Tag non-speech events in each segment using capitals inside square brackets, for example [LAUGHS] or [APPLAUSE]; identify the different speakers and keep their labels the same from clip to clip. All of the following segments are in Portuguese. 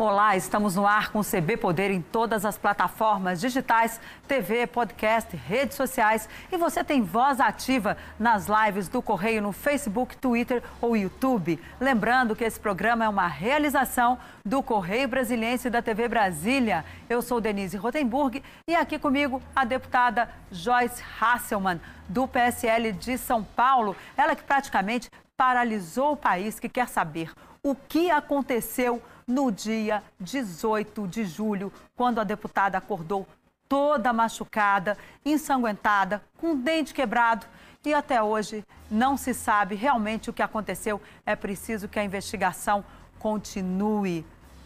Speaker 1: Olá, estamos no ar com o CB Poder em todas as plataformas digitais, TV, podcast, redes sociais e você tem voz ativa nas lives do Correio no Facebook, Twitter ou YouTube. Lembrando que esse programa é uma realização do Correio Brasiliense e da TV Brasília. Eu sou Denise Rotenburg e aqui comigo a deputada Joyce Hasselmann, do PSL de São Paulo. Ela que praticamente paralisou o país, que quer saber o que aconteceu no dia 18 de julho, quando a deputada acordou toda machucada, ensanguentada, com o dente quebrado. E até hoje não se sabe realmente o que aconteceu. É preciso que a investigação continue.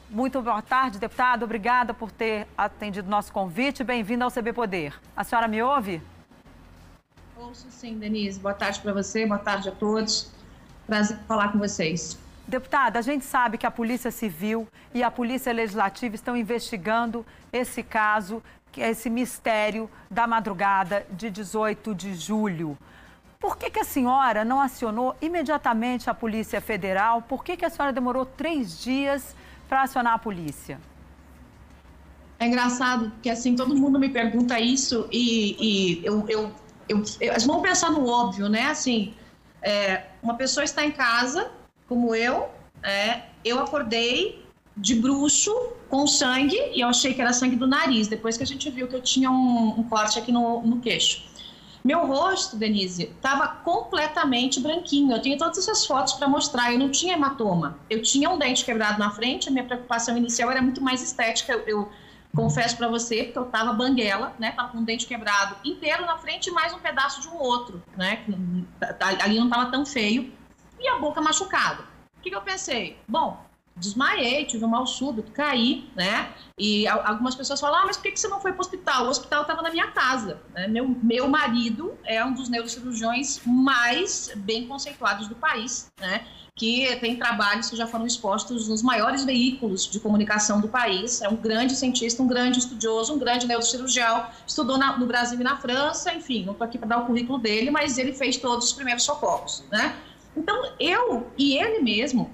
Speaker 1: Muito boa tarde, deputada. Obrigada por ter atendido nosso convite. Bem-vinda ao CB Poder. A senhora me ouve?
Speaker 2: Ouço sim, Denise. Boa tarde para você, boa tarde a todos. Prazer falar com vocês.
Speaker 1: Deputada, a gente sabe que a Polícia Civil e a Polícia Legislativa estão investigando esse caso, esse mistério da madrugada de 18 de julho. Por que, que a senhora não acionou imediatamente a Polícia Federal? Por que, que a senhora demorou três dias para acionar a polícia?
Speaker 2: É engraçado que assim todo mundo me pergunta isso e, e eu, eu, eu, eu, vamos pensar no óbvio, né? Assim, é, uma pessoa está em casa como eu, é, eu acordei de bruxo com sangue e eu achei que era sangue do nariz, depois que a gente viu que eu tinha um, um corte aqui no, no queixo. Meu rosto, Denise, estava completamente branquinho. Eu tenho todas essas fotos para mostrar. Eu não tinha hematoma. Eu tinha um dente quebrado na frente. A minha preocupação inicial era muito mais estética. Eu, eu confesso para você, porque eu estava banguela, né? Tava com um dente quebrado inteiro na frente e mais um pedaço de um outro, né? Ali não estava tão feio e a boca machucada. O que, que eu pensei? Bom, desmaiei, tive um mal súbito, caí, né? E algumas pessoas falam, ah, mas por que, você não foi para o hospital? O hospital estava na minha casa. Né? Meu, meu marido é um dos neurocirurgiões mais bem conceituados do país, né? Que tem trabalhos que já foram expostos nos maiores veículos de comunicação do país. É um grande cientista, um grande estudioso, um grande neurocirurgião. Estudou na, no Brasil e na França, enfim, não estou aqui para dar o currículo dele, mas ele fez todos os primeiros socorros, né? Então, eu e ele mesmo,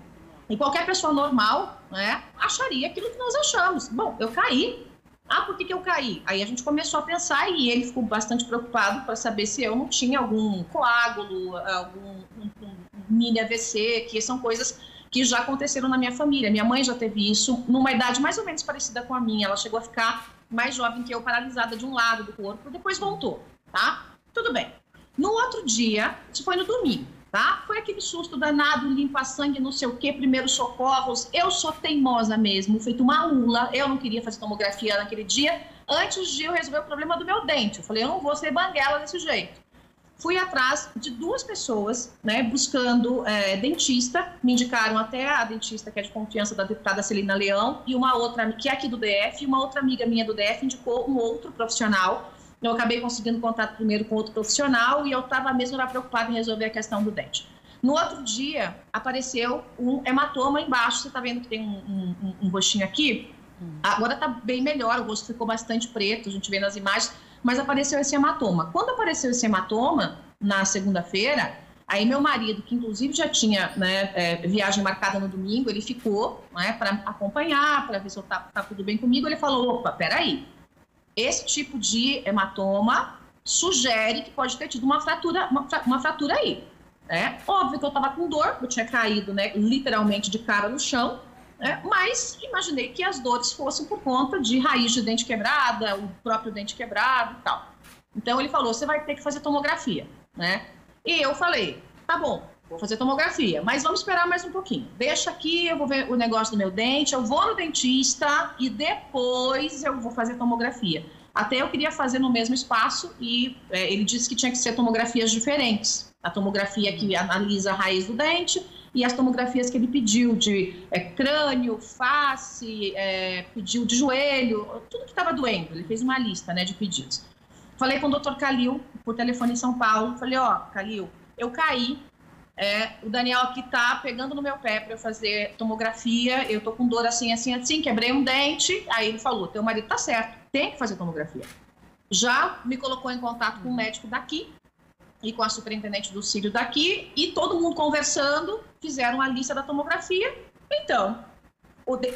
Speaker 2: e qualquer pessoa normal, né, acharia aquilo que nós achamos. Bom, eu caí. Ah, por que, que eu caí? Aí a gente começou a pensar e ele ficou bastante preocupado para saber se eu não tinha algum coágulo, algum um, um mini AVC, que são coisas que já aconteceram na minha família. Minha mãe já teve isso numa idade mais ou menos parecida com a minha. Ela chegou a ficar mais jovem que eu, paralisada de um lado do corpo, depois voltou, tá? Tudo bem. No outro dia, isso foi no domingo tá? Foi aquele susto danado, limpa sangue, não sei o quê, primeiros socorros. Eu sou teimosa mesmo, feito uma lula. Eu não queria fazer tomografia naquele dia. Antes de eu resolver o problema do meu dente. Eu falei, eu não vou ser banguela desse jeito. Fui atrás de duas pessoas, né, buscando é, dentista. Me indicaram até a dentista que é de confiança da deputada Celina Leão e uma outra, que é aqui do DF, e uma outra amiga minha do DF indicou um outro profissional eu acabei conseguindo contato primeiro com outro profissional e eu estava mesmo preocupada em resolver a questão do dente. No outro dia, apareceu um hematoma embaixo. Você está vendo que tem um, um, um rostinho aqui? Agora está bem melhor, o rosto ficou bastante preto, a gente vê nas imagens, mas apareceu esse hematoma. Quando apareceu esse hematoma, na segunda-feira, aí meu marido, que inclusive já tinha né, é, viagem marcada no domingo, ele ficou né, para acompanhar, para ver se está tá tudo bem comigo. Ele falou: opa, peraí, esse tipo de hematoma sugere que pode ter tido uma fratura, uma, uma fratura aí. Né? Óbvio que eu estava com dor, eu tinha caído né, literalmente de cara no chão, né? mas imaginei que as dores fossem por conta de raiz de dente quebrada, o próprio dente quebrado e tal. Então ele falou: você vai ter que fazer tomografia. Né? E eu falei: tá bom, vou fazer tomografia, mas vamos esperar mais um pouquinho. Deixa aqui, eu vou ver o negócio do meu dente, eu vou no dentista e depois eu vou fazer tomografia. Até eu queria fazer no mesmo espaço e é, ele disse que tinha que ser tomografias diferentes. A tomografia que analisa a raiz do dente e as tomografias que ele pediu de é, crânio, face, é, pediu de joelho, tudo que estava doendo. Ele fez uma lista né, de pedidos. Falei com o doutor Calil, por telefone em São Paulo. Falei, ó, Calil, eu caí é, o Daniel aqui tá pegando no meu pé para eu fazer tomografia, eu tô com dor assim, assim, assim, quebrei um dente. Aí ele falou: teu marido tá certo, tem que fazer tomografia. Já me colocou em contato com o médico daqui e com a superintendente do Círio daqui, e todo mundo conversando, fizeram a lista da tomografia. Então,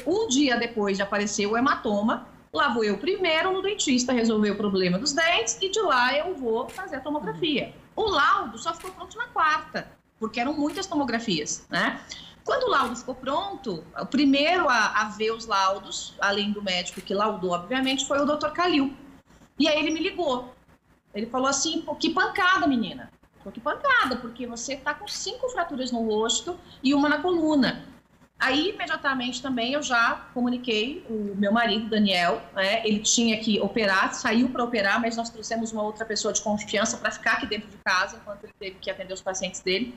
Speaker 2: um dia depois de aparecer o hematoma, lá vou eu primeiro no dentista resolver o problema dos dentes e de lá eu vou fazer a tomografia. O laudo só ficou pronto na quarta, porque eram muitas tomografias, né? Quando o laudo ficou pronto, o primeiro a, a ver os laudos, além do médico que laudou, obviamente, foi o Dr. Calil. E aí ele me ligou. Ele falou assim: Pô, que pancada, menina. Pô, que pancada, porque você está com cinco fraturas no rosto e uma na coluna. Aí, imediatamente também, eu já comuniquei o meu marido, Daniel, né? ele tinha que operar, saiu para operar, mas nós trouxemos uma outra pessoa de confiança para ficar aqui dentro de casa, enquanto ele teve que atender os pacientes dele.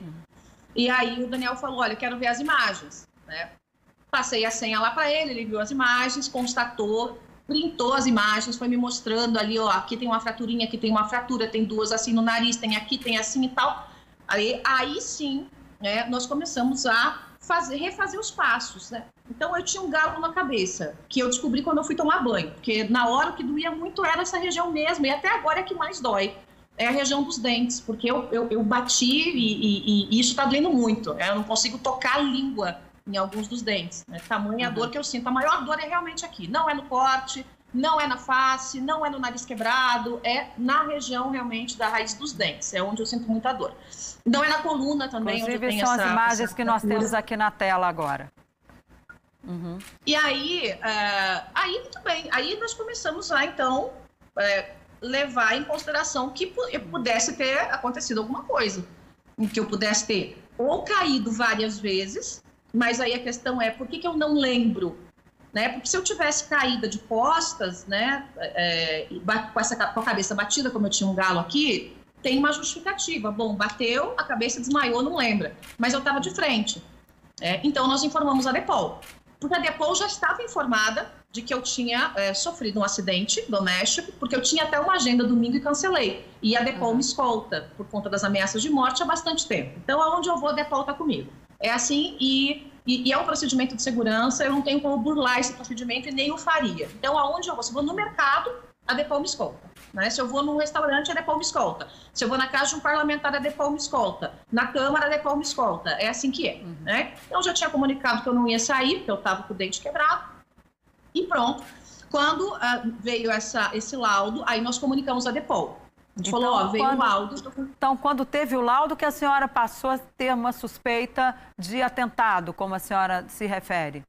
Speaker 2: E aí o Daniel falou, olha, quero ver as imagens, né? Passei a senha lá para ele, ele viu as imagens, constatou, printou as imagens, foi me mostrando ali, ó, aqui tem uma fraturinha, aqui tem uma fratura, tem duas assim no nariz, tem aqui, tem assim e tal. Aí, aí sim, né, nós começamos a fazer, refazer os passos, né? Então eu tinha um galo na cabeça, que eu descobri quando eu fui tomar banho, porque na hora o que doía muito era essa região mesmo, e até agora é que mais dói. É a região dos dentes, porque eu, eu, eu bati e, e, e isso está doendo muito. Né? Eu não consigo tocar a língua em alguns dos dentes. Né? Tamanha uhum. a dor que eu sinto. A maior dor é realmente aqui. Não é no corte, não é na face, não é no nariz quebrado, é na região realmente da raiz dos dentes. É onde eu sinto muita dor. Não é na coluna também.
Speaker 1: Inclusive, são essa, as imagens que nós temos aqui na tela agora.
Speaker 2: Uhum. E aí, uh, aí, muito bem. Aí nós começamos a, então, uh, levar em consideração que pudesse ter acontecido alguma coisa. Que eu pudesse ter ou caído várias vezes, mas aí a questão é, por que, que eu não lembro? Né? Porque se eu tivesse caída de costas, né, é, com, essa, com a cabeça batida, como eu tinha um galo aqui, tem uma justificativa. Bom, bateu, a cabeça desmaiou, não lembra. Mas eu estava de frente. É, então, nós informamos a Depol. Porque a Depol já estava informada de que eu tinha é, sofrido um acidente doméstico, porque eu tinha até uma agenda domingo e cancelei. E a Depol uhum. me escolta por conta das ameaças de morte há bastante tempo. Então, aonde eu vou, a Depol está comigo. É assim e, e, e, é um procedimento de segurança, eu não tenho como burlar esse procedimento e nem o faria. Então, aonde eu vou? Se eu vou no mercado, a Depol me escolta. Né? Se eu vou num restaurante, a Depol me escolta. Se eu vou na casa de um parlamentar, a Depol me escolta. Na Câmara, a Depol me escolta. É assim que é. Uhum. Né? Então, eu já tinha comunicado que eu não ia sair, porque eu estava com o dente quebrado. E pronto. Quando uh, veio essa, esse laudo, aí nós comunicamos a Depol. A gente então, falou, ó, veio quando, o laudo.
Speaker 1: Então, quando teve o laudo, que a senhora passou a ter uma suspeita de atentado, como a senhora se refere?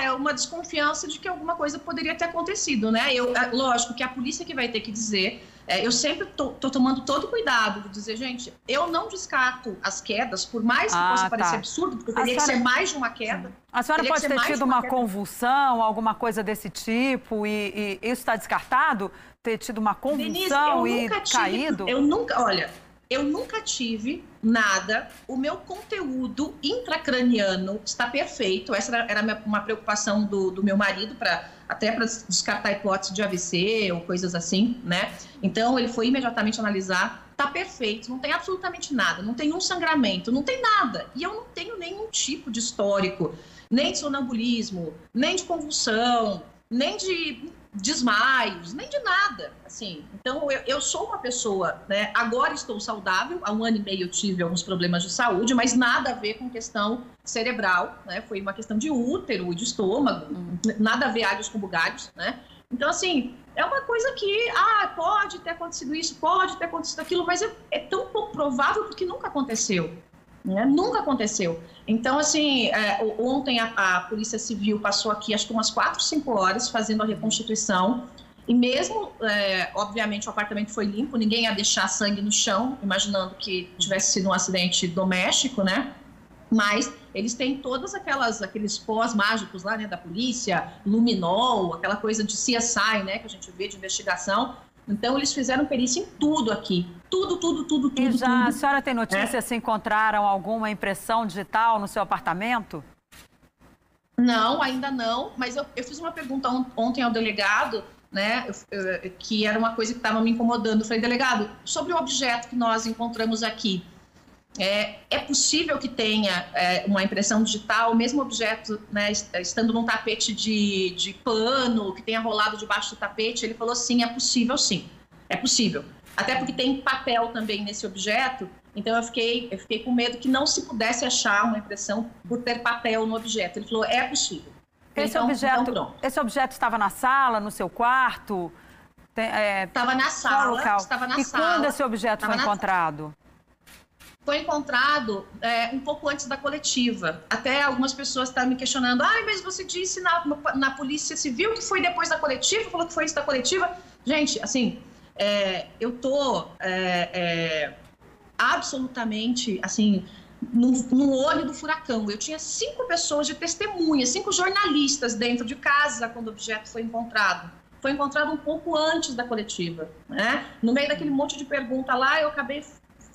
Speaker 2: É, uma desconfiança de que alguma coisa poderia ter acontecido, né? Eu, é, lógico que a polícia que vai ter que dizer. É, eu sempre tô, tô, tomando todo cuidado de dizer, gente, eu não descarto as quedas, por mais que ah, possa tá. parecer absurdo, porque teria senhora... que ser mais de uma queda.
Speaker 1: A senhora pode ter tido uma, uma convulsão, alguma coisa desse tipo, e, e isso está descartado? Ter tido uma convulsão Denise, e tive, caído?
Speaker 2: Eu nunca, olha, eu nunca tive nada. O meu conteúdo intracraniano está perfeito. Essa era uma preocupação do, do meu marido para até para descartar hipótese de AVC ou coisas assim, né? Então ele foi imediatamente analisar. Tá perfeito, não tem absolutamente nada, não tem um sangramento, não tem nada. E eu não tenho nenhum tipo de histórico, nem de sonambulismo, nem de convulsão, nem de desmaios, nem de nada, assim. Então, eu, eu, sou uma pessoa, né, agora estou saudável, há um ano e meio eu tive alguns problemas de saúde, mas nada a ver com questão cerebral, né, foi uma questão de útero e de estômago, uhum. nada a ver alhos com bugalhos, né. Então, assim, é uma coisa que, ah, pode ter acontecido isso, pode ter acontecido aquilo, mas é, é tão pouco provável porque nunca aconteceu, né? Nunca aconteceu. Então, assim, é, ontem a, a, Polícia Civil passou aqui, acho que umas quatro, cinco horas, fazendo a reconstituição. E mesmo, é, obviamente, o apartamento foi limpo, ninguém ia deixar sangue no chão, imaginando que tivesse sido um acidente doméstico, né? Mas eles têm todas aquelas aqueles pós mágicos lá, né, da polícia, luminol, aquela coisa de CSI, né, que a gente vê de investigação. Então, eles fizeram perícia em tudo aqui. Tudo, tudo, tudo, tudo.
Speaker 1: E já
Speaker 2: tudo.
Speaker 1: a senhora tem notícia é. se encontraram alguma impressão digital no seu apartamento?
Speaker 2: Não, ainda não. Mas eu, eu fiz uma pergunta ontem ao delegado, né, que era uma coisa que estava me incomodando. Eu falei, delegado, sobre o objeto que nós encontramos aqui, é, é possível que tenha é, uma impressão digital, o mesmo objeto, né, estando num tapete de, de pano, que tenha rolado debaixo do tapete? Ele falou, sim, é possível, sim. É possível. Até porque tem papel também nesse objeto, então eu fiquei, eu fiquei com medo que não se pudesse achar uma impressão por ter papel no objeto. Ele falou, é possível.
Speaker 1: Esse, então, objeto, então esse objeto estava na sala, no seu quarto?
Speaker 2: Estava é, na sala. Estava na
Speaker 1: e
Speaker 2: sala.
Speaker 1: quando esse objeto foi encontrado?
Speaker 2: Foi encontrado é, um pouco antes da coletiva. Até algumas pessoas estavam me questionando: ah, mas você disse na, na Polícia Civil que foi depois da coletiva, falou que foi antes da coletiva. Gente, assim, é, eu tô é, é, absolutamente, assim, no, no, olho do furacão. Eu tinha cinco pessoas de testemunha, cinco jornalistas dentro de casa quando o objeto foi encontrado. Foi encontrado um pouco antes da coletiva, né? No meio daquele monte de pergunta lá, eu acabei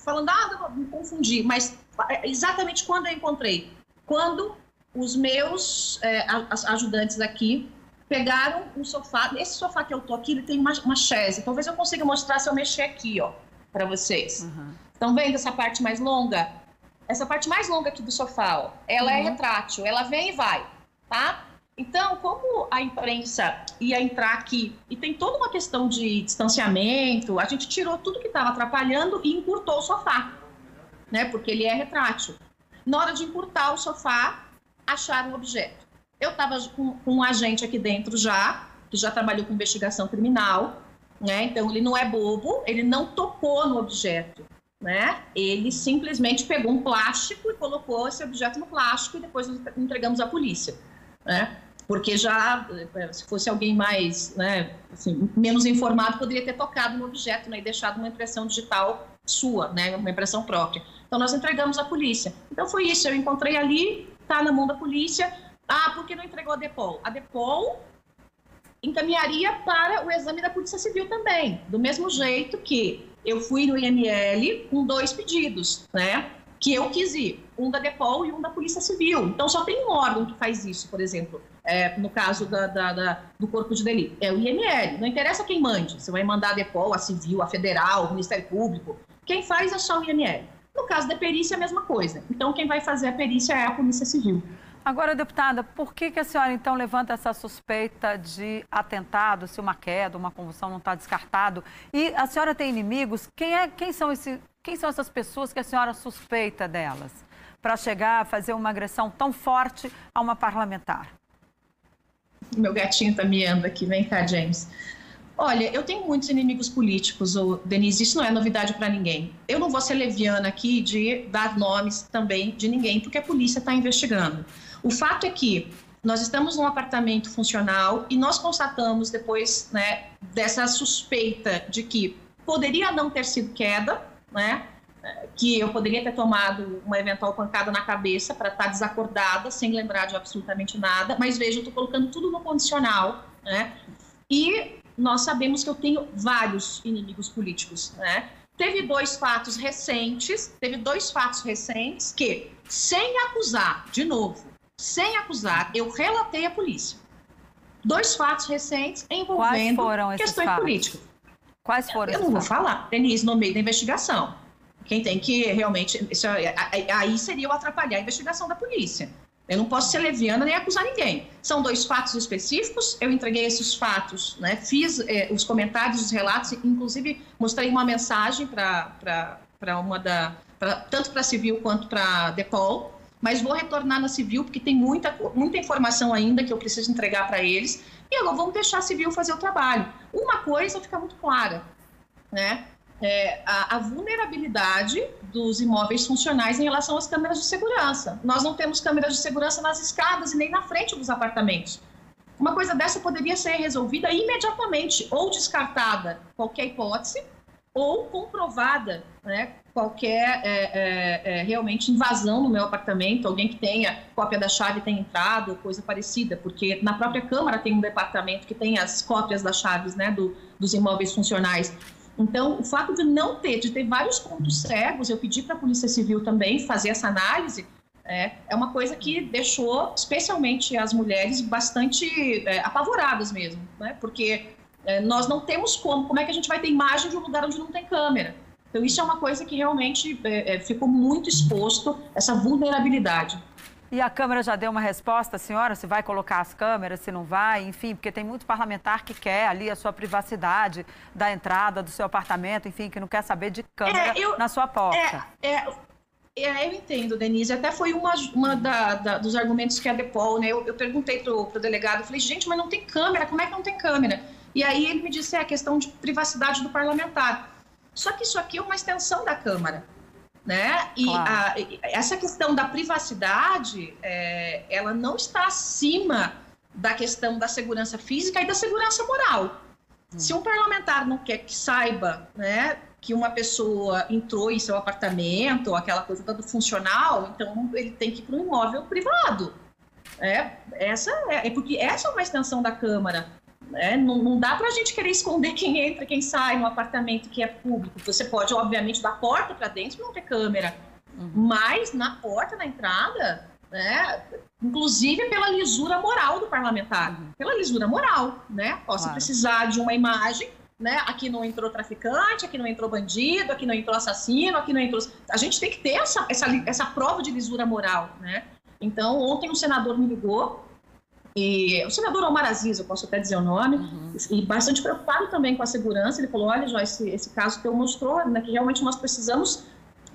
Speaker 2: falando, ah, me confundi, mas é, exatamente quando eu encontrei? Quando os meus é, ajudantes aqui pegaram um sofá. Esse sofá que eu tô aqui, ele tem uma, uma chaise. Talvez eu consiga mostrar se eu mexer aqui, ó, para vocês. Uhum. Estão vendo essa parte mais longa? Essa parte mais longa aqui do sofá, ó, ela é uhum. é retrátil, ela vem e vai, tá? Então, como a imprensa ia entrar aqui e tem toda uma questão de distanciamento, a gente tirou tudo que estava atrapalhando e encurtou o sofá, né? Porque ele é retrátil. Na hora de encurtar o sofá, acharam o objeto. Eu estava com, com, um agente aqui dentro já, que já trabalhou com investigação criminal, né? Então ele não é bobo, ele não tocou no objeto, né? Ele simplesmente pegou um plástico e colocou esse objeto no plástico e depois entregamos à polícia, né? Porque já, eh, se fosse alguém mais, né, assim, menos informado, poderia ter tocado no objeto né, e deixado uma impressão digital sua, né, uma impressão própria. Então, nós entregamos à polícia. Então, foi isso. Eu encontrei ali, está na mão da polícia. Ah, por que não entregou a DEPOL? A DEPOL encaminharia para o exame da Polícia Civil também, do mesmo jeito que eu fui no IML com dois pedidos, né? Que eu quis ir, um da DEPOL e um da Polícia Civil. Então só tem um órgão que faz isso, por exemplo, é, no caso da, da, da, do corpo de delito, é o IML. Não interessa quem mande, você vai mandar a DEPOL, a Civil, a Federal, o Ministério Público. Quem faz é só o IML. No caso da perícia, é a mesma coisa. Então quem vai fazer a perícia é a Polícia Civil.
Speaker 1: Agora, deputada, por que, que a senhora então levanta essa suspeita de atentado, se uma queda, uma convulsão não está descartado? E a senhora tem inimigos? Quem, é, quem, são esse, quem são essas pessoas que a senhora suspeita delas para chegar a fazer uma agressão tão forte a uma parlamentar?
Speaker 2: Meu gatinho está miando aqui, vem cá, James. Olha, eu tenho muitos inimigos políticos, Denise, isso não é novidade para ninguém. Eu não vou ser leviana aqui de dar nomes também de ninguém, porque a polícia está investigando. O fato é que nós estamos num apartamento funcional e nós constatamos depois né, dessa suspeita de que poderia não ter sido queda, né, que eu poderia ter tomado uma eventual pancada na cabeça para estar tá desacordada, sem lembrar de absolutamente nada, mas veja, eu estou colocando tudo no condicional, né? E nós sabemos que eu tenho vários inimigos políticos, né? Teve dois fatos recentes, teve dois fatos recentes que, sem acusar, de novo, sem acusar, eu relatei à polícia. Dois fatos recentes envolvendo questões fatos? políticas.
Speaker 1: Quais foram?
Speaker 2: Eu não vou falar, Denise, no meio da investigação. Quem tem que realmente. Isso, é, aí seria o atrapalhar a investigação da polícia. Eu não posso ser leviana nem acusar ninguém. São dois fatos específicos, eu entreguei esses fatos, né? fiz eh, os comentários, os relatos, inclusive mostrei uma mensagem para uma da. Pra, tanto para a civil quanto para a DEPOL, mas vou retornar na civil porque tem muita, muita informação ainda que eu preciso entregar para eles. E agora vamos deixar a civil fazer o trabalho. Uma coisa fica muito clara, né? é, a, a, vulnerabilidade dos imóveis funcionais em relação às câmeras de segurança. Nós não temos câmeras de segurança nas escadas e nem na frente dos apartamentos. Uma coisa dessa poderia ser resolvida imediatamente, ou descartada qualquer hipótese, ou comprovada né, qualquer é, é, é, realmente invasão no meu apartamento, alguém que tenha cópia da chave tenha entrado, coisa parecida, porque na própria Câmara tem um departamento que tem as cópias das chaves né, do, dos imóveis funcionais. Então, o fato de não ter, de ter vários pontos cegos, eu pedi para a Polícia Civil também fazer essa análise, é, é uma coisa que deixou, especialmente as mulheres, bastante é, apavoradas mesmo, né? Porque é, nós não temos como, como é que a gente vai ter imagem de um lugar onde não tem câmera? Então, isso é uma coisa que realmente é, é, ficou muito exposto, essa vulnerabilidade.
Speaker 1: E a Câmara já deu uma resposta, senhora, se vai colocar as câmeras, se não vai, enfim, porque tem muito parlamentar que quer ali a sua privacidade da entrada do seu apartamento, enfim, que não quer saber de câmera é, eu, na sua porta.
Speaker 2: É, é, é, eu entendo, Denise. Até foi uma, uma da, da, dos argumentos que a Depol, né? Eu, eu perguntei para o delegado, falei, gente, mas não tem câmera, como é que não tem câmera? E aí ele me disse, é a questão de privacidade do parlamentar. Só que isso aqui é uma extensão da Câmara, né? E claro. a, essa questão da privacidade, é, ela não está acima da questão da segurança física e da segurança moral. Hum. Se um parlamentar não quer que saiba, né, que uma pessoa entrou em seu apartamento, ou aquela coisa toda funcional, então ele tem que ir para um imóvel privado. É, essa é, é, porque essa é uma extensão da Câmara. Né? Não, não dá para a gente querer esconder quem entra, quem sai no apartamento que é público. Você pode, obviamente, da porta para dentro não ter câmera, uhum. mas na porta, na entrada, né? inclusive pela lisura moral do parlamentar, uhum. pela lisura moral, né? Posso claro. precisar de uma imagem né? Aqui não entrou traficante, aqui não entrou bandido, aqui não entrou assassino, aqui não entrou. A gente tem que ter essa, essa, essa prova de lisura moral, né? Então, ontem um senador me ligou, e o senador Omar Aziz, eu posso até dizer o nome, uhum. e bastante preocupado também com a segurança. Ele falou: olha, Joyce, esse, esse caso que eu mostrou, né, que realmente nós precisamos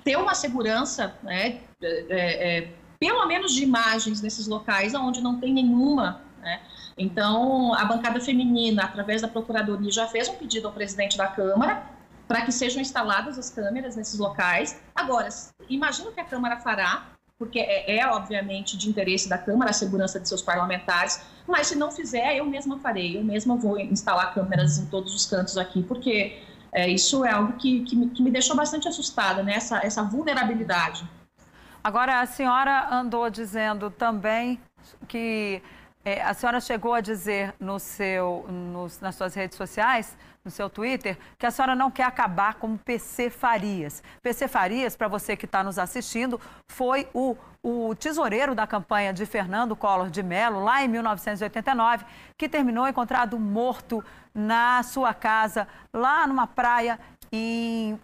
Speaker 2: ter uma segurança, né, é, é, pelo menos de imagens nesses locais onde não tem nenhuma, né? Então, a bancada feminina, através da Procuradoria, já fez um pedido ao presidente da Câmara para que sejam instaladas as câmeras nesses locais. Agora, imagino que a Câmara fará, porque é, é, obviamente de interesse da Câmara a segurança de seus parlamentares, mas se não fizer, eu mesma farei, eu mesma vou instalar câmeras em todos os cantos aqui, porque é, isso é algo que, que, me, que, me, deixou bastante assustada, né? essa, essa vulnerabilidade.
Speaker 1: Agora, a senhora andou dizendo também que é, a senhora chegou a dizer no seu, nas suas redes sociais, no seu Twitter, que a senhora não quer acabar como PC Farias. PC Farias, para você que está nos assistindo, foi o, o tesoureiro da campanha de Fernando Collor de Mello, lá em 1989, que terminou encontrado morto na sua casa, lá numa praia em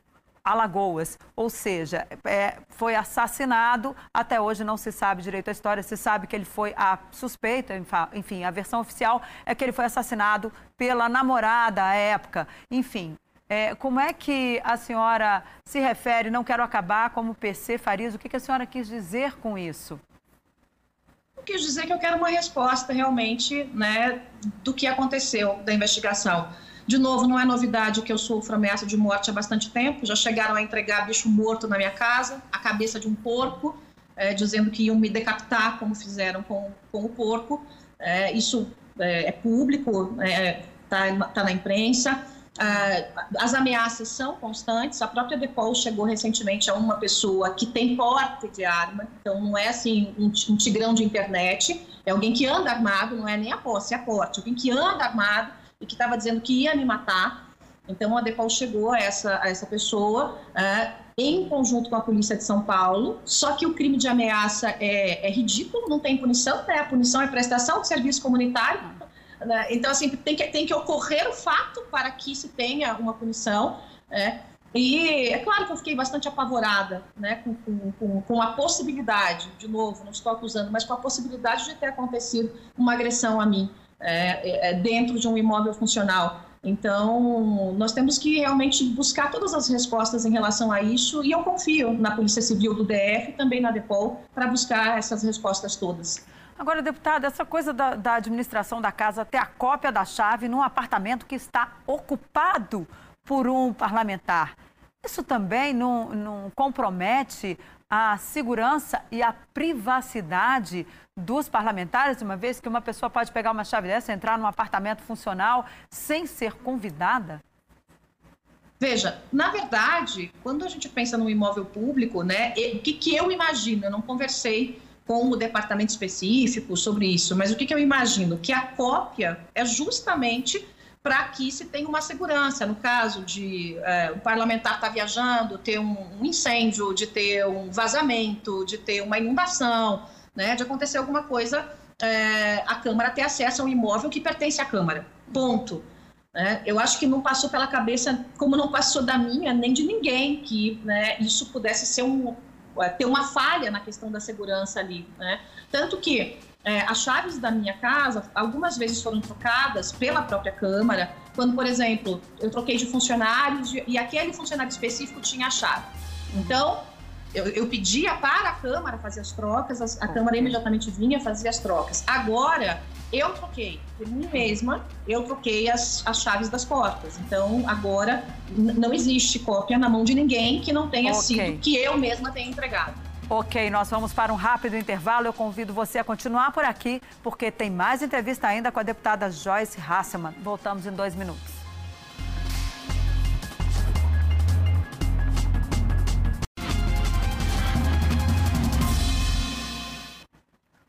Speaker 1: Alagoas, ou seja, é, foi assassinado. Até hoje não se sabe direito a história, se sabe que ele foi a suspeita, enfim, a versão oficial é que ele foi assassinado pela namorada à época. Enfim, é, como é que a senhora se refere? Não quero acabar como PC Farias. O que, que a senhora quis dizer com isso?
Speaker 2: Eu quis dizer que eu quero uma resposta realmente, né, do que aconteceu da investigação. De novo, não é novidade que eu sofro ameaça de morte há bastante tempo. Já chegaram a entregar bicho morto na minha casa, a cabeça de um porco, é, dizendo que iam me decapitar, como fizeram com, com o porco. É, isso é, é público, está é, tá na imprensa. É, as ameaças são constantes. A própria Depol chegou recentemente a uma pessoa que tem porte de arma, então não é assim um, um tigrão de internet, é alguém que anda armado, não é nem a posse, é a porte, alguém que anda armado e que estava dizendo que ia me matar. Então, a Depol chegou a essa, a essa pessoa é, em conjunto com a polícia de São Paulo, só que o crime de ameaça é, é ridículo, não tem punição, né? a punição é prestação de serviço comunitário. Né? Então, assim, tem que, tem que ocorrer o fato para que se tenha uma punição. Né? E é claro que eu fiquei bastante apavorada né, com, com, com, a possibilidade, de novo, não estou acusando, mas com a possibilidade de ter acontecido uma agressão a mim é, é, dentro de um imóvel funcional. Então, nós temos que realmente buscar todas as respostas em relação a isso e eu confio na Polícia Civil do DF também na DEPOL para buscar essas respostas todas.
Speaker 1: Agora, deputada, essa coisa da, da, administração da casa ter a cópia da chave num apartamento que está ocupado por um parlamentar, isso também não, não compromete a segurança e a privacidade dos parlamentares, uma vez que uma pessoa pode pegar uma chave dessa, entrar num apartamento funcional sem ser convidada?
Speaker 2: Veja, na verdade, quando a gente pensa no imóvel público, né, o que, que eu imagino? Eu não conversei com o departamento específico sobre isso, mas o que, que eu imagino? Que a cópia é justamente para que se tenha uma segurança. No caso de é, o parlamentar estar tá viajando, ter um, um, incêndio, de ter um vazamento, de ter uma inundação, né, de acontecer alguma coisa, é, a Câmara ter acesso ao imóvel que pertence à Câmara. Ponto. É, eu acho que não passou pela cabeça, como não passou da minha, nem de ninguém, que né, isso pudesse ser um, é, ter uma falha na questão da segurança ali. Né? Tanto que é, as chaves da minha casa, algumas vezes foram trocadas pela própria Câmara, quando, por exemplo, eu troquei de funcionários e aquele funcionário específico tinha a chave. Então, eu, eu, pedia para a Câmara fazer as trocas, a, a Câmara imediatamente vinha fazer as trocas. Agora, eu troquei, por mim mesma, eu troquei as, as chaves das portas. Então, agora, não existe cópia na mão de ninguém que não tenha okay. sido, que eu mesma tenha entregado.
Speaker 1: Ok, nós vamos para um rápido intervalo. Eu convido você a continuar por aqui, porque tem mais entrevista ainda com a deputada Joyce Hasselman. Voltamos em dois minutos.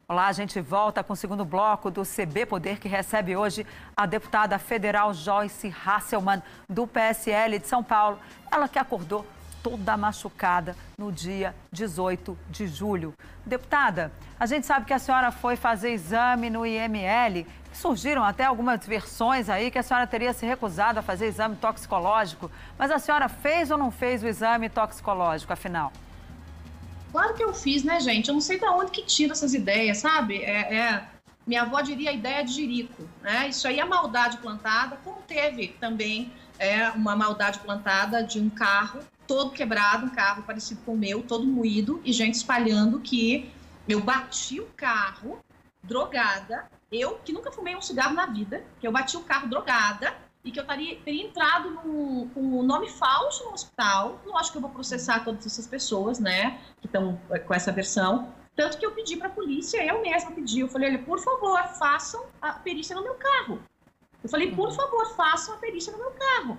Speaker 1: Olá, a gente volta com o segundo bloco do CB Poder, que recebe hoje a deputada federal Joyce Hasselman, do PSL de São Paulo. Ela que acordou toda machucada no dia 18 de julho. Deputada, a gente sabe que a senhora foi fazer exame no IML. Surgiram até algumas versões aí que a senhora teria se recusado a fazer exame toxicológico. Mas a senhora fez ou não fez o exame toxicológico, afinal?
Speaker 2: Claro que eu fiz, né, gente? Eu não sei de onde que tira essas ideias, sabe? É, é, minha avó diria a ideia de jirico, né? Isso aí é maldade plantada, como teve também é, uma maldade plantada de um carro todo quebrado, um carro parecido com o meu, todo moído, e gente espalhando que eu bati o carro drogada, eu que nunca fumei um cigarro na vida, que eu bati o carro drogada, e que eu taria, teria entrado no, com o nome falso no hospital. Não acho que eu vou processar todas essas pessoas, né, que estão é, com essa versão. Tanto que eu pedi para a polícia, eu mesma pedi, eu falei, olha, por favor, façam a perícia no meu carro. Eu falei, por favor, façam a perícia no meu carro.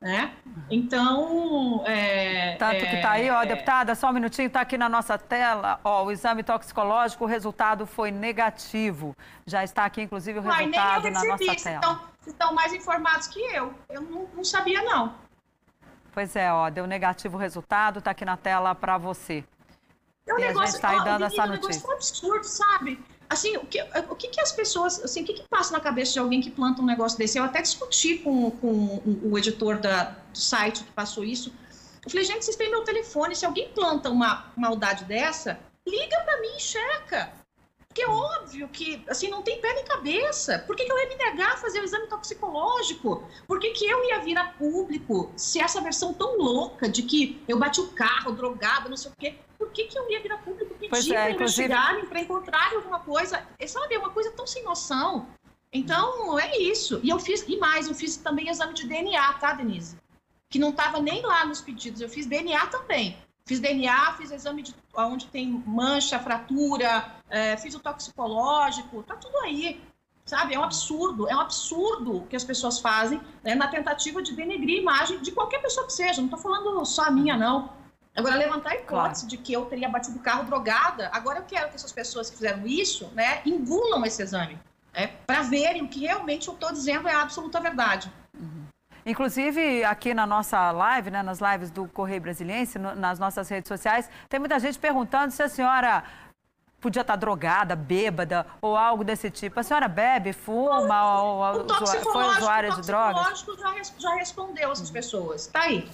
Speaker 2: Né? Então. É,
Speaker 1: Tanto é, que está aí, ó, é, deputada, só um minutinho, está aqui na nossa tela, ó, o exame toxicológico, o resultado foi negativo. Já está aqui, inclusive, o resultado na nossa tela.
Speaker 2: Então, estão mais informados que eu. Eu não, não sabia, não.
Speaker 1: Pois é, ó, deu negativo o resultado, está aqui na tela para você.
Speaker 2: É um e negócio, a gente está aí dando ó, essa notícia. É um negócio absurdo, sabe? Assim, o que, o que, que as pessoas, assim, o que, que passa na cabeça de alguém que planta um negócio desse? Eu até discuti com, com o editor da, do site que passou isso. Eu falei, gente, vocês têm meu telefone, se alguém planta uma maldade dessa, liga para mim e checa. Porque é óbvio que, assim, não tem pé nem cabeça. Por que, que eu ia me negar a fazer o exame toxicológico? Por que, que eu ia vir a público se essa versão tão louca de que eu bati o carro, drogado, não sei o quê, por que, que eu ia vir a público pedir é, para inclusive... investigarem, para encontrarem alguma coisa? É, sabe, é uma coisa tão sem noção. Então, é isso. E eu fiz, e mais, eu fiz também exame de DNA, tá, Denise? Que não estava nem lá nos pedidos, eu fiz DNA também. Fiz DNA, fiz exame de onde tem mancha, fratura, é, fiz o toxicológico, tá tudo aí. Sabe? É um absurdo, é um absurdo que as pessoas fazem né, na tentativa de denegrir a imagem de qualquer pessoa que seja. Não estou falando só a minha, não. Agora, levantar a hipótese claro. de que eu teria batido o carro drogada, agora eu quero que essas pessoas que fizeram isso, né, engulam esse exame, né, para verem o que realmente eu estou dizendo é a absoluta verdade.
Speaker 1: Inclusive, aqui na nossa live, né, nas lives do Correio Brasiliense, no, nas nossas redes sociais, tem muita gente perguntando se a senhora podia estar drogada, bêbada ou algo desse tipo. A senhora bebe, fuma ou, ou foi usuária de drogas?
Speaker 2: O já, já respondeu essas pessoas. Está aí.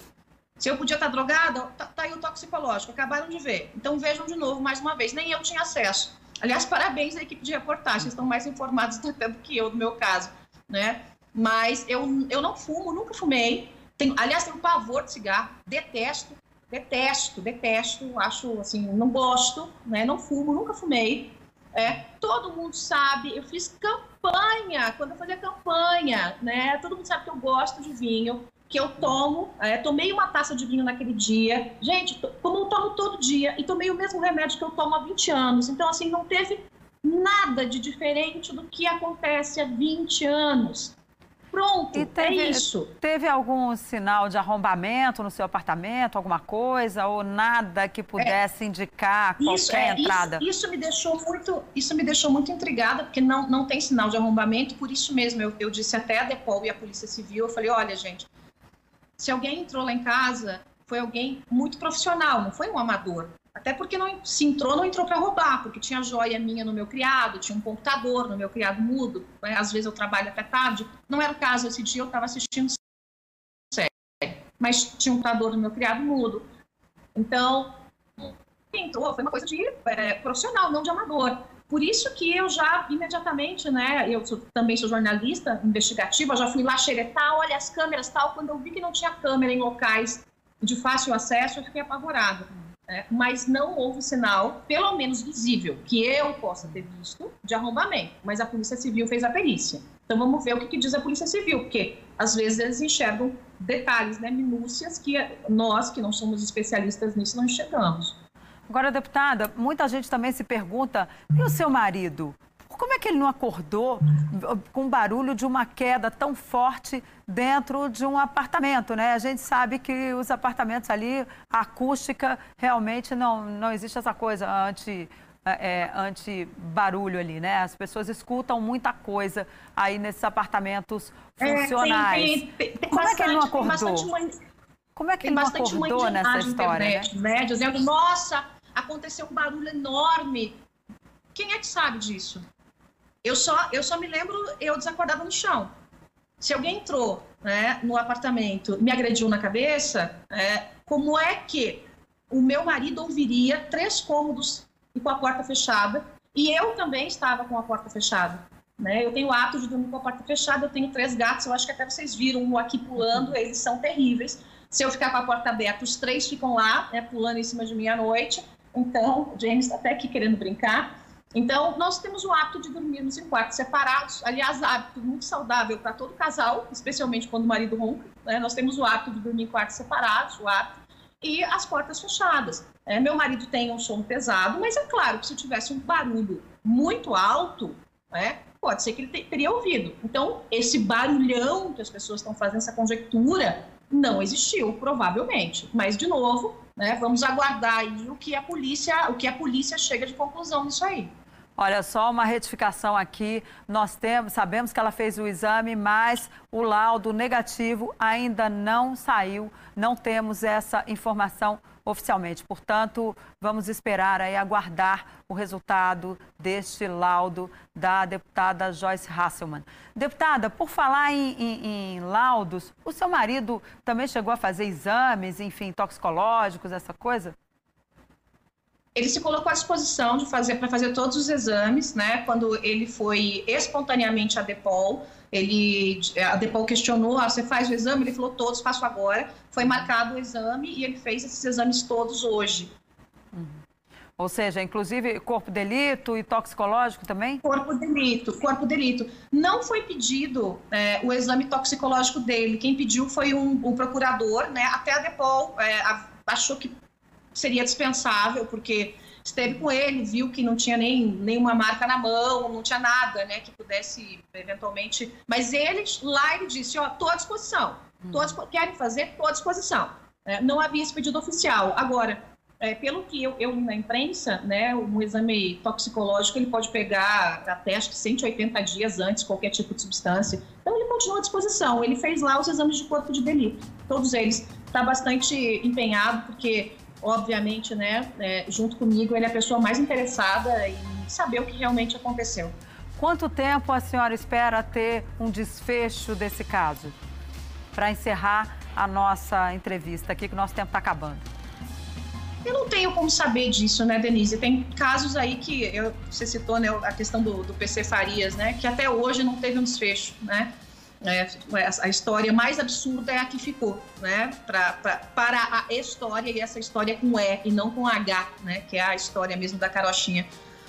Speaker 2: Se eu podia estar drogada, tá, tá aí o toxicológico. Acabaram de ver. Então vejam de novo, mais uma vez. Nem eu tinha acesso. Aliás, [LAUGHS] parabéns à equipe de reportagem. Estão mais informados [LAUGHS] até do que eu, no meu caso. Né? Mas eu, eu não fumo, nunca fumei. Tenho, aliás, tenho pavor de cigarro, detesto, detesto, detesto, acho assim, não gosto, né? Não fumo, nunca fumei. É, todo mundo sabe, eu fiz campanha, quando eu fazia campanha, né? Todo mundo sabe que eu gosto de vinho, que eu tomo, é, tomei uma taça de vinho naquele dia. Gente, como eu tomo todo dia, e tomei o mesmo remédio que eu tomo há 20 anos. Então, assim, não teve nada de diferente do que acontece há 20 anos. Pronto, e é teve, é isso.
Speaker 1: Teve algum sinal de arrombamento no seu apartamento, alguma coisa, ou nada que pudesse é, indicar qualquer isso, é, entrada?
Speaker 2: Isso, isso, me deixou muito, isso me deixou muito intrigada, porque não, não tem sinal de arrombamento, por isso mesmo eu, eu disse até a Depol e a Polícia Civil, eu falei, olha, gente, se alguém entrou lá em casa, foi alguém muito profissional, não foi um amador. Até porque não, se entrou, não entrou para roubar, porque tinha joia minha no meu criado, tinha um computador no meu criado mudo. Né? Às vezes eu trabalho até tarde. Não era o caso, esse dia eu estava assistindo série, mas tinha um computador no meu criado mudo. Então, entrou, foi uma coisa de é, profissional, não de amador. Por isso que eu já imediatamente, né, eu sou, também sou jornalista investigativa, já fui lá xeretar, olha as câmeras tal, quando eu vi que não tinha câmera em locais de fácil acesso, eu fiquei apavorada. é, mas não houve sinal, pelo menos visível, que eu possa ter visto de arrombamento. Mas a Polícia Civil fez a perícia. Então vamos ver o que, que diz a Polícia Civil, porque às vezes eles enxergam detalhes, né, minúcias que nós, que não somos especialistas nisso, não enxergamos.
Speaker 1: Agora, deputada, muita gente também se pergunta: e o seu marido? Como é que ele não acordou com o barulho de uma queda tão forte dentro de um apartamento, né? A gente sabe que os apartamentos ali, a acústica, realmente não, não existe essa coisa anti, é, é anti-barulho ali, né? As pessoas escutam muita coisa aí nesses apartamentos funcionais. É, tem, tem, tem, Como bastante, é que ele não acordou? Mãe, Como é que ele não acordou nessa história,
Speaker 2: né? Dizendo, nossa, aconteceu um barulho enorme. Quem é que sabe disso? Eu só, eu só me lembro eu desacordada no chão. Se alguém entrou né, no apartamento, me agrediu na cabeça, é, como é que o meu marido ouviria três cômodos e com a porta fechada? E eu também estava com a porta fechada. Né? Eu tenho o hábito de dormir com a porta fechada, eu tenho três gatos, eu acho que até vocês viram um aqui pulando, eles são terríveis. Se eu ficar com a porta aberta, os três ficam lá, né, pulando em cima de mim à noite. Então, James está até aqui querendo brincar. Então, nós temos o hábito de dormirmos em quartos separados. Aliás, hábito muito saudável para todo casal, especialmente quando o marido ronca. Né? Nós temos o hábito de dormir em quartos separados, o hábito, e as portas fechadas. É, meu marido tem um som pesado, mas é claro que se tivesse um barulho muito alto, né, pode ser que ele teria ouvido. Então, esse barulhão que as pessoas estão fazendo, essa conjectura, não existiu, provavelmente. Mas, de novo, né, vamos aguardar aí o que a polícia, o que a polícia chega de conclusão nisso aí.
Speaker 1: Olha só uma retificação aqui. Nós temos, sabemos que ela fez o exame, mas o laudo negativo ainda não saiu. Não temos essa informação oficialmente. Portanto, vamos esperar aí aguardar o resultado deste laudo da deputada Joyce Hasselman. Deputada, por falar em, em, em laudos, o seu marido também chegou a fazer exames, enfim, toxicológicos, essa coisa?
Speaker 2: Ele se colocou à disposição de fazer para fazer todos os exames, né? Quando ele foi espontaneamente à Depol, ele a Depol questionou, ah, você faz o exame? Ele falou todos, faço agora. Foi marcado o exame e ele fez esses exames todos hoje.
Speaker 1: Uhum. Ou seja, inclusive corpo delito e toxicológico também?
Speaker 2: Corpo delito, corpo delito. Não foi pedido é, o exame toxicológico dele. Quem pediu foi um, um procurador, né? Até a Depol é, achou que seria dispensável, porque esteve com ele, viu que não tinha nem nenhuma marca na mão, não tinha nada, né, que pudesse eventualmente. Mas ele lá ele disse, ó, tô à disposição, à, hum. querem fazer, tô à disposição. É, não havia esse pedido oficial. Agora, é, pelo que eu, eu na imprensa, né, um exame toxicológico ele pode pegar até acho que 180 dias antes qualquer tipo de substância. Então ele continua à disposição. Ele fez lá os exames de corpo de delito, todos eles. Está bastante empenhado porque obviamente, né, é, junto comigo, ele é a pessoa mais interessada em saber o que realmente aconteceu.
Speaker 1: Quanto tempo a senhora espera ter um desfecho desse caso? Para encerrar a nossa entrevista aqui, que o nosso tempo está acabando.
Speaker 2: Eu não tenho como saber disso, né, Denise? Tem casos aí que eu, você citou né, a questão do, do PC Farias, né, que até hoje não teve um desfecho, né? É, a história mais absurda é a que ficou, né? Pra, pra, para a história, e essa história com E e não com H, né? Que é a história mesmo da carochinha.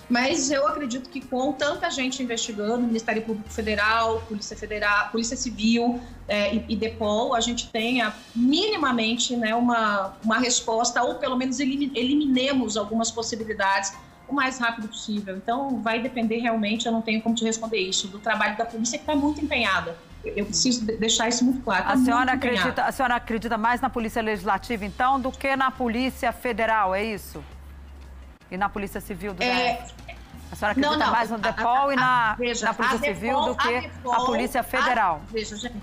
Speaker 2: Mas eu acredito que com tanta gente investigando, Ministério Público Federal, Polícia Federal, Polícia Civil é, e, e Depol, a gente tenha minimamente né, uma, uma resposta, ou pelo menos eliminemos algumas possibilidades o mais rápido possível. Então, vai depender realmente, eu não tenho como te responder isso, do trabalho da polícia que está muito empenhada. Eu preciso deixar isso muito claro.
Speaker 1: Tá a, senhora acredita, a senhora acredita mais na Polícia Legislativa, então, do que na Polícia Federal, é isso? E na Polícia Civil do é... A senhora acredita não, não. mais no DEPOL a, a, e na, veja, na Polícia Civil do que a, Depol, a Polícia Federal?
Speaker 2: veja, gente,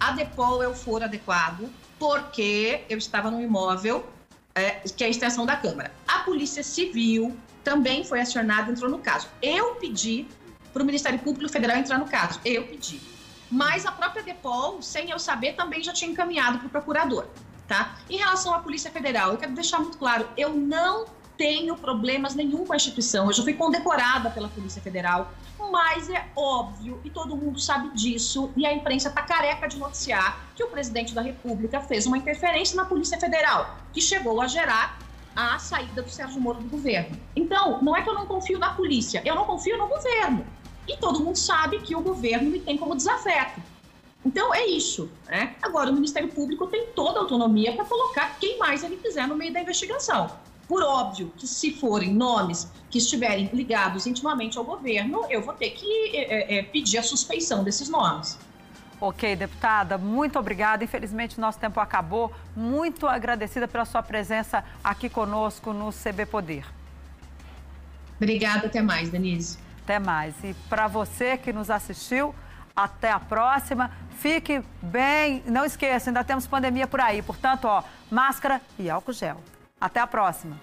Speaker 2: a DEPOL é o foro adequado porque eu estava no imóvel é, que é a extensão da Câmara. A Polícia Civil também foi acionada, entrou no caso. Eu pedi para o Ministério Público Federal entrar no caso. Eu pedi. Mas a própria Depol, sem eu saber, também já tinha encaminhado para o procurador. Tá? Em relação à Polícia Federal, eu quero deixar muito claro, eu não tenho problemas nenhum com a instituição. Eu já fui condecorada pela Polícia Federal, mas é óbvio, e todo mundo sabe disso, e a imprensa está careca de noticiar que o presidente da República fez uma interferência na Polícia Federal, que chegou a gerar a saída do Sérgio Moro do governo. Então, não é que eu não confio na polícia, eu não confio no governo. E todo mundo sabe que o governo me tem como desafeto. Então, é isso. Né? Agora, o Ministério Público tem toda a autonomia para colocar quem mais ele quiser no meio da investigação. Por óbvio que, se forem nomes que estiverem ligados intimamente ao governo, eu vou ter que é, é, pedir a suspeição desses nomes.
Speaker 1: Ok, deputada, muito obrigada. Infelizmente, nosso tempo acabou. Muito agradecida pela sua presença aqui conosco no CB Poder.
Speaker 2: Obrigada, até mais, Denise.
Speaker 1: Até mais. E para você que nos assistiu, até a próxima. Fique bem. Não esqueça, ainda temos pandemia por aí. Portanto, ó, máscara e álcool gel. Até a próxima.